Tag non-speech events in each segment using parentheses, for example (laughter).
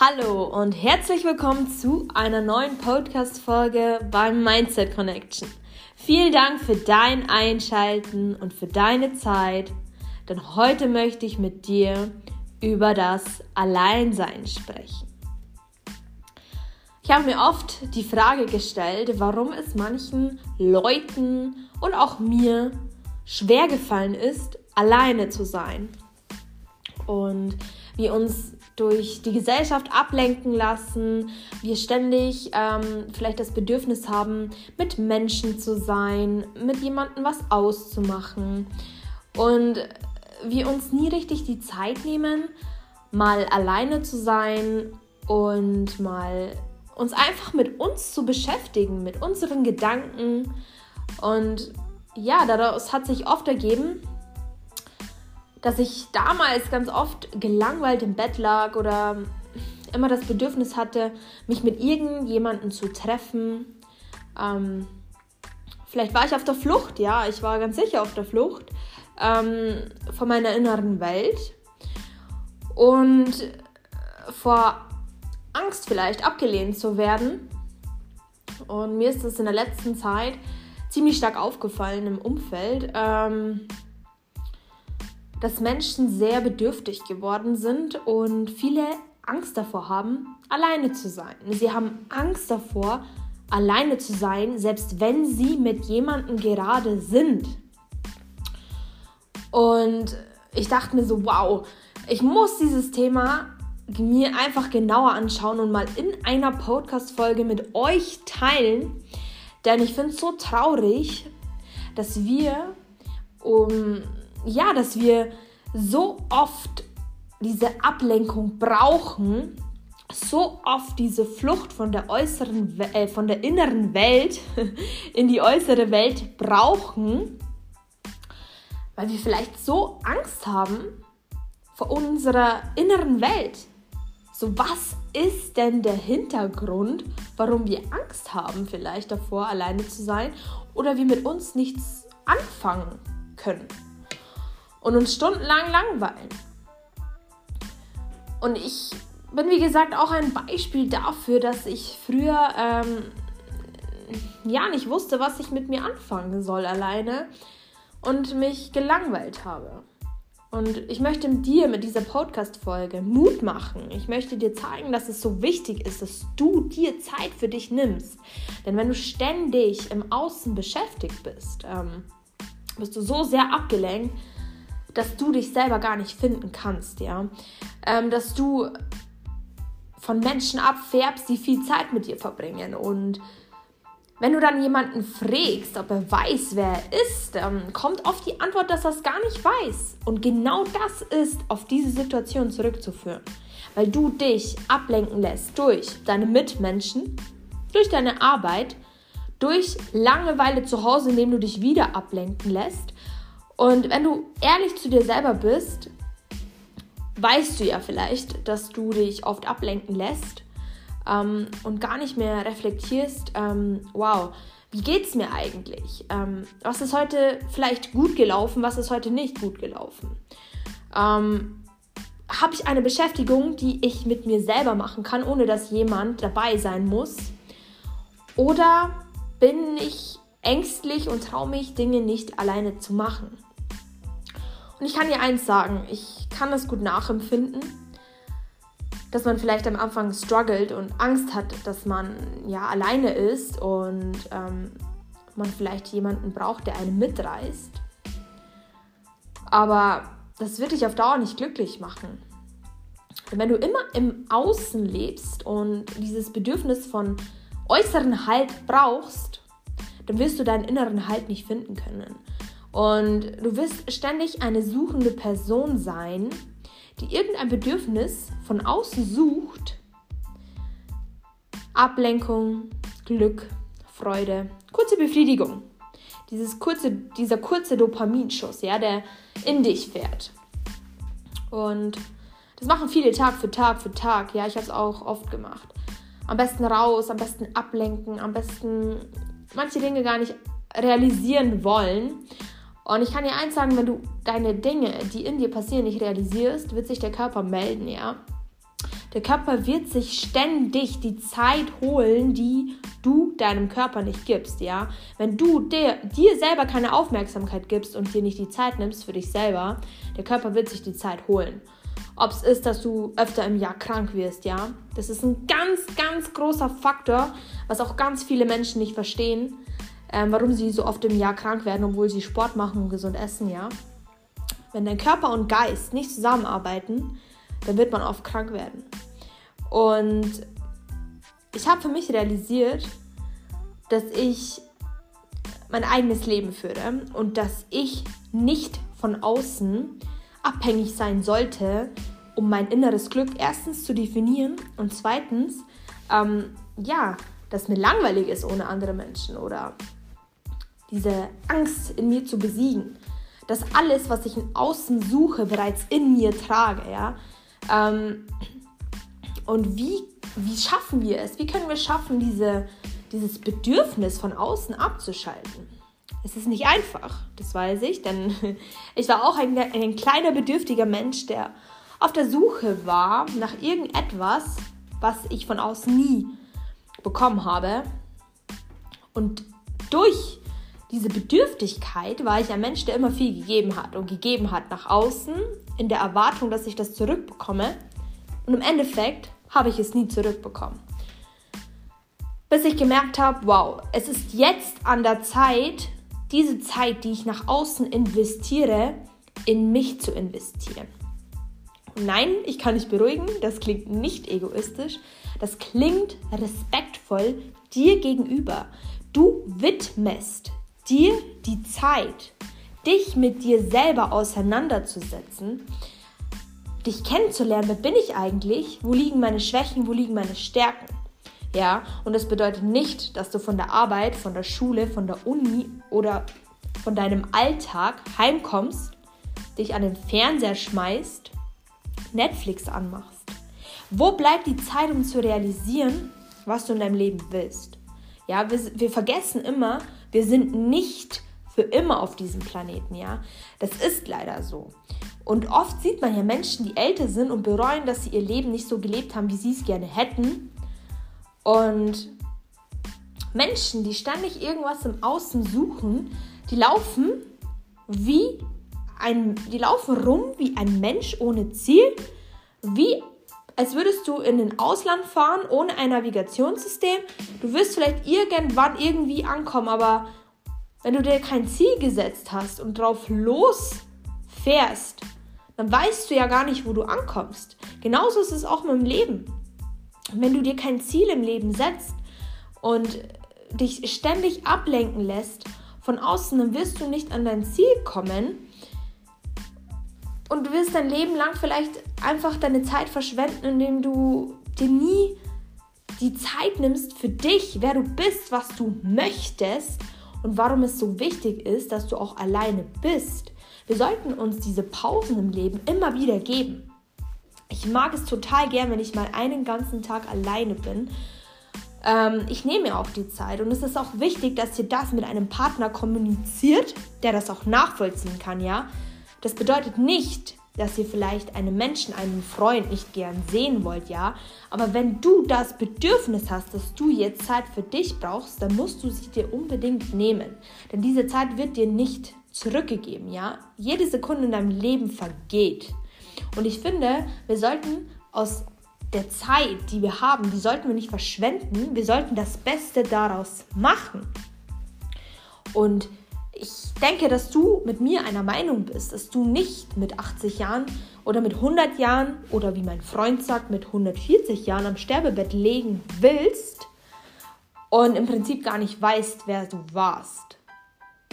Hallo und herzlich willkommen zu einer neuen Podcast-Folge beim Mindset Connection. Vielen Dank für dein Einschalten und für deine Zeit, denn heute möchte ich mit dir über das Alleinsein sprechen. Ich habe mir oft die Frage gestellt, warum es manchen Leuten und auch mir schwer gefallen ist, alleine zu sein. Und wir uns durch die Gesellschaft ablenken lassen, wir ständig ähm, vielleicht das Bedürfnis haben, mit Menschen zu sein, mit jemandem was auszumachen. Und wir uns nie richtig die Zeit nehmen, mal alleine zu sein und mal uns einfach mit uns zu beschäftigen, mit unseren Gedanken. Und ja, daraus hat sich oft ergeben, dass ich damals ganz oft gelangweilt im Bett lag oder immer das Bedürfnis hatte, mich mit irgendjemandem zu treffen. Ähm, vielleicht war ich auf der Flucht, ja, ich war ganz sicher auf der Flucht ähm, von meiner inneren Welt und vor Angst vielleicht abgelehnt zu werden. Und mir ist das in der letzten Zeit ziemlich stark aufgefallen im Umfeld. Ähm, dass Menschen sehr bedürftig geworden sind und viele Angst davor haben, alleine zu sein. Sie haben Angst davor, alleine zu sein, selbst wenn sie mit jemandem gerade sind. Und ich dachte mir so, wow, ich muss dieses Thema mir einfach genauer anschauen und mal in einer Podcast-Folge mit euch teilen. Denn ich finde es so traurig, dass wir um ja, dass wir so oft diese Ablenkung brauchen, so oft diese Flucht von der äußeren, äh, von der inneren Welt (laughs) in die äußere Welt brauchen, weil wir vielleicht so Angst haben vor unserer inneren Welt. So, was ist denn der Hintergrund, warum wir Angst haben, vielleicht davor, alleine zu sein oder wir mit uns nichts anfangen können? Und uns stundenlang langweilen. Und ich bin, wie gesagt, auch ein Beispiel dafür, dass ich früher ähm, ja nicht wusste, was ich mit mir anfangen soll alleine und mich gelangweilt habe. Und ich möchte dir mit dieser Podcast-Folge Mut machen. Ich möchte dir zeigen, dass es so wichtig ist, dass du dir Zeit für dich nimmst. Denn wenn du ständig im Außen beschäftigt bist, ähm, bist du so sehr abgelenkt, dass du dich selber gar nicht finden kannst, ja. Ähm, dass du von Menschen abfärbst, die viel Zeit mit dir verbringen. Und wenn du dann jemanden fragst, ob er weiß, wer er ist, ähm, kommt oft die Antwort, dass er es gar nicht weiß. Und genau das ist auf diese Situation zurückzuführen. Weil du dich ablenken lässt durch deine Mitmenschen, durch deine Arbeit, durch Langeweile zu Hause, indem du dich wieder ablenken lässt und wenn du ehrlich zu dir selber bist, weißt du ja vielleicht, dass du dich oft ablenken lässt ähm, und gar nicht mehr reflektierst, ähm, wow, wie geht's mir eigentlich? Ähm, was ist heute vielleicht gut gelaufen, was ist heute nicht gut gelaufen? Ähm, Habe ich eine Beschäftigung, die ich mit mir selber machen kann, ohne dass jemand dabei sein muss? Oder bin ich ängstlich und traue mich, Dinge nicht alleine zu machen? Und ich kann dir eins sagen, ich kann das gut nachempfinden, dass man vielleicht am Anfang struggelt und Angst hat, dass man ja alleine ist und ähm, man vielleicht jemanden braucht, der einen mitreißt. Aber das wird dich auf Dauer nicht glücklich machen. Denn wenn du immer im Außen lebst und dieses Bedürfnis von äußeren Halt brauchst, dann wirst du deinen inneren Halt nicht finden können. Und du wirst ständig eine suchende Person sein, die irgendein Bedürfnis von außen sucht. Ablenkung, Glück, Freude, kurze Befriedigung. Dieses kurze, dieser kurze Dopaminschuss, ja, der in dich fährt. Und das machen viele Tag für Tag für Tag. Ja, ich habe es auch oft gemacht. Am besten raus, am besten ablenken, am besten manche Dinge gar nicht realisieren wollen, und ich kann dir eins sagen, wenn du deine Dinge, die in dir passieren, nicht realisierst, wird sich der Körper melden, ja. Der Körper wird sich ständig die Zeit holen, die du deinem Körper nicht gibst, ja? Wenn du dir, dir selber keine Aufmerksamkeit gibst und dir nicht die Zeit nimmst für dich selber, der Körper wird sich die Zeit holen. Ob es ist, dass du öfter im Jahr krank wirst, ja? Das ist ein ganz, ganz großer Faktor, was auch ganz viele Menschen nicht verstehen, ähm, warum sie so oft im Jahr krank werden, obwohl sie Sport machen und gesund essen, ja? Wenn dein Körper und Geist nicht zusammenarbeiten, dann wird man oft krank werden. Und ich habe für mich realisiert, dass ich mein eigenes Leben führe und dass ich nicht von außen abhängig sein sollte, um mein inneres Glück erstens zu definieren und zweitens, ähm, ja, dass mir langweilig ist ohne andere Menschen oder diese Angst in mir zu besiegen dass alles, was ich in Außen suche, bereits in mir trage, ja. Ähm, und wie, wie schaffen wir es? Wie können wir schaffen, diese, dieses Bedürfnis von außen abzuschalten? Es ist nicht einfach, das weiß ich, denn (laughs) ich war auch ein, ein kleiner bedürftiger Mensch, der auf der Suche war nach irgendetwas, was ich von außen nie bekommen habe. Und durch diese Bedürftigkeit war ich ein Mensch, der immer viel gegeben hat und gegeben hat nach außen in der Erwartung, dass ich das zurückbekomme. Und im Endeffekt habe ich es nie zurückbekommen. Bis ich gemerkt habe, wow, es ist jetzt an der Zeit, diese Zeit, die ich nach außen investiere, in mich zu investieren. nein, ich kann dich beruhigen, das klingt nicht egoistisch, das klingt respektvoll dir gegenüber. Du widmest dir die Zeit, dich mit dir selber auseinanderzusetzen, dich kennenzulernen, wer bin ich eigentlich, wo liegen meine Schwächen, wo liegen meine Stärken. Ja, und das bedeutet nicht, dass du von der Arbeit, von der Schule, von der Uni oder von deinem Alltag heimkommst, dich an den Fernseher schmeißt, Netflix anmachst. Wo bleibt die Zeit, um zu realisieren, was du in deinem Leben willst? Ja, wir, wir vergessen immer, wir sind nicht für immer auf diesem Planeten, ja. Das ist leider so. Und oft sieht man ja Menschen, die älter sind und bereuen, dass sie ihr Leben nicht so gelebt haben, wie sie es gerne hätten. Und Menschen, die ständig irgendwas im Außen suchen, die laufen wie ein, die laufen rum wie ein Mensch ohne Ziel, wie als würdest du in ein Ausland fahren ohne ein Navigationssystem. Du wirst vielleicht irgendwann irgendwie ankommen, aber wenn du dir kein Ziel gesetzt hast und drauf losfährst, dann weißt du ja gar nicht, wo du ankommst. Genauso ist es auch mit dem Leben. Wenn du dir kein Ziel im Leben setzt und dich ständig ablenken lässt von außen, dann wirst du nicht an dein Ziel kommen und du wirst dein Leben lang vielleicht einfach deine Zeit verschwenden, indem du dir nie die Zeit nimmst für dich, wer du bist, was du möchtest und warum es so wichtig ist, dass du auch alleine bist. Wir sollten uns diese Pausen im Leben immer wieder geben. Ich mag es total gern, wenn ich mal einen ganzen Tag alleine bin. Ähm, ich nehme mir auch die Zeit und es ist auch wichtig, dass ihr das mit einem Partner kommuniziert, der das auch nachvollziehen kann, ja. Das bedeutet nicht, dass ihr vielleicht einen Menschen, einen Freund nicht gern sehen wollt, ja. Aber wenn du das Bedürfnis hast, dass du jetzt Zeit für dich brauchst, dann musst du sie dir unbedingt nehmen. Denn diese Zeit wird dir nicht zurückgegeben, ja. Jede Sekunde in deinem Leben vergeht. Und ich finde, wir sollten aus der Zeit, die wir haben, die sollten wir nicht verschwenden. Wir sollten das Beste daraus machen. Und ich denke, dass du mit mir einer Meinung bist, dass du nicht mit 80 Jahren oder mit 100 Jahren oder wie mein Freund sagt, mit 140 Jahren am Sterbebett legen willst und im Prinzip gar nicht weißt, wer du warst.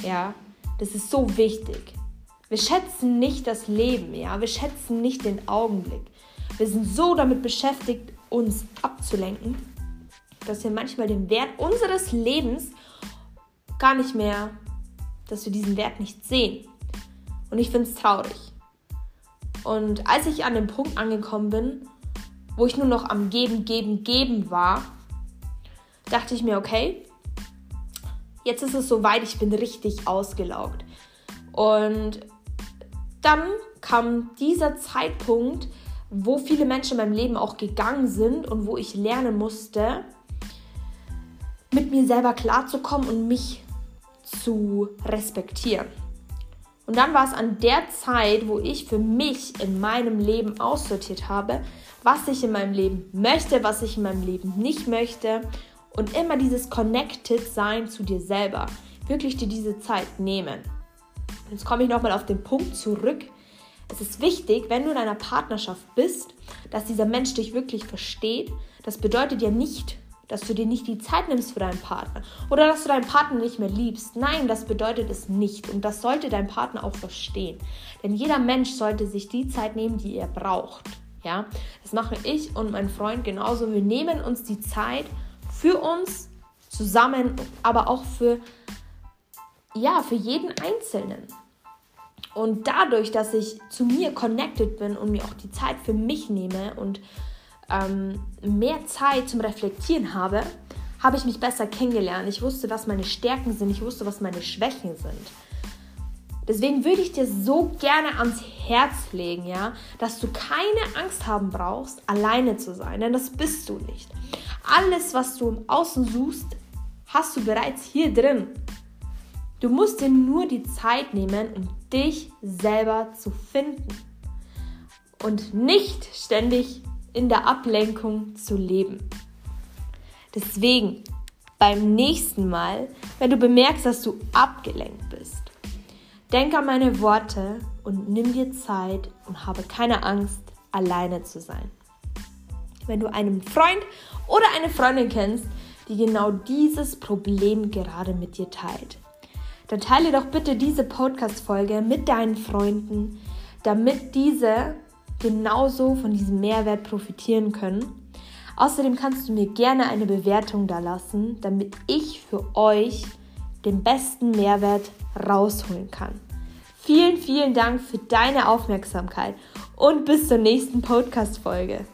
Ja, das ist so wichtig. Wir schätzen nicht das Leben, ja, wir schätzen nicht den Augenblick. Wir sind so damit beschäftigt, uns abzulenken, dass wir manchmal den Wert unseres Lebens gar nicht mehr dass wir diesen Wert nicht sehen. Und ich finde es traurig. Und als ich an dem Punkt angekommen bin, wo ich nur noch am Geben, Geben, Geben war, dachte ich mir, okay, jetzt ist es soweit, ich bin richtig ausgelaugt. Und dann kam dieser Zeitpunkt, wo viele Menschen in meinem Leben auch gegangen sind und wo ich lernen musste, mit mir selber klarzukommen und mich zu respektieren. Und dann war es an der Zeit, wo ich für mich in meinem Leben aussortiert habe, was ich in meinem Leben möchte, was ich in meinem Leben nicht möchte. Und immer dieses Connected Sein zu dir selber. Wirklich dir diese Zeit nehmen. Jetzt komme ich nochmal auf den Punkt zurück. Es ist wichtig, wenn du in einer Partnerschaft bist, dass dieser Mensch dich wirklich versteht. Das bedeutet ja nicht, dass du dir nicht die Zeit nimmst für deinen Partner oder dass du deinen Partner nicht mehr liebst. Nein, das bedeutet es nicht und das sollte dein Partner auch verstehen. Denn jeder Mensch sollte sich die Zeit nehmen, die er braucht. Ja, das mache ich und mein Freund genauso. Wir nehmen uns die Zeit für uns zusammen, aber auch für ja, für jeden Einzelnen. Und dadurch, dass ich zu mir connected bin und mir auch die Zeit für mich nehme und ähm, mehr Zeit zum Reflektieren habe, habe ich mich besser kennengelernt. Ich wusste, was meine Stärken sind, ich wusste, was meine Schwächen sind. Deswegen würde ich dir so gerne ans Herz legen, ja, dass du keine Angst haben brauchst, alleine zu sein, denn das bist du nicht. Alles, was du im Außen suchst, hast du bereits hier drin. Du musst dir nur die Zeit nehmen, um dich selber zu finden und nicht ständig in der Ablenkung zu leben. Deswegen beim nächsten Mal, wenn du bemerkst, dass du abgelenkt bist, denk an meine Worte und nimm dir Zeit und habe keine Angst, alleine zu sein. Wenn du einen Freund oder eine Freundin kennst, die genau dieses Problem gerade mit dir teilt, dann teile doch bitte diese Podcast-Folge mit deinen Freunden, damit diese genauso von diesem Mehrwert profitieren können. Außerdem kannst du mir gerne eine Bewertung da lassen, damit ich für euch den besten Mehrwert rausholen kann. Vielen, vielen Dank für deine Aufmerksamkeit und bis zur nächsten Podcast-Folge.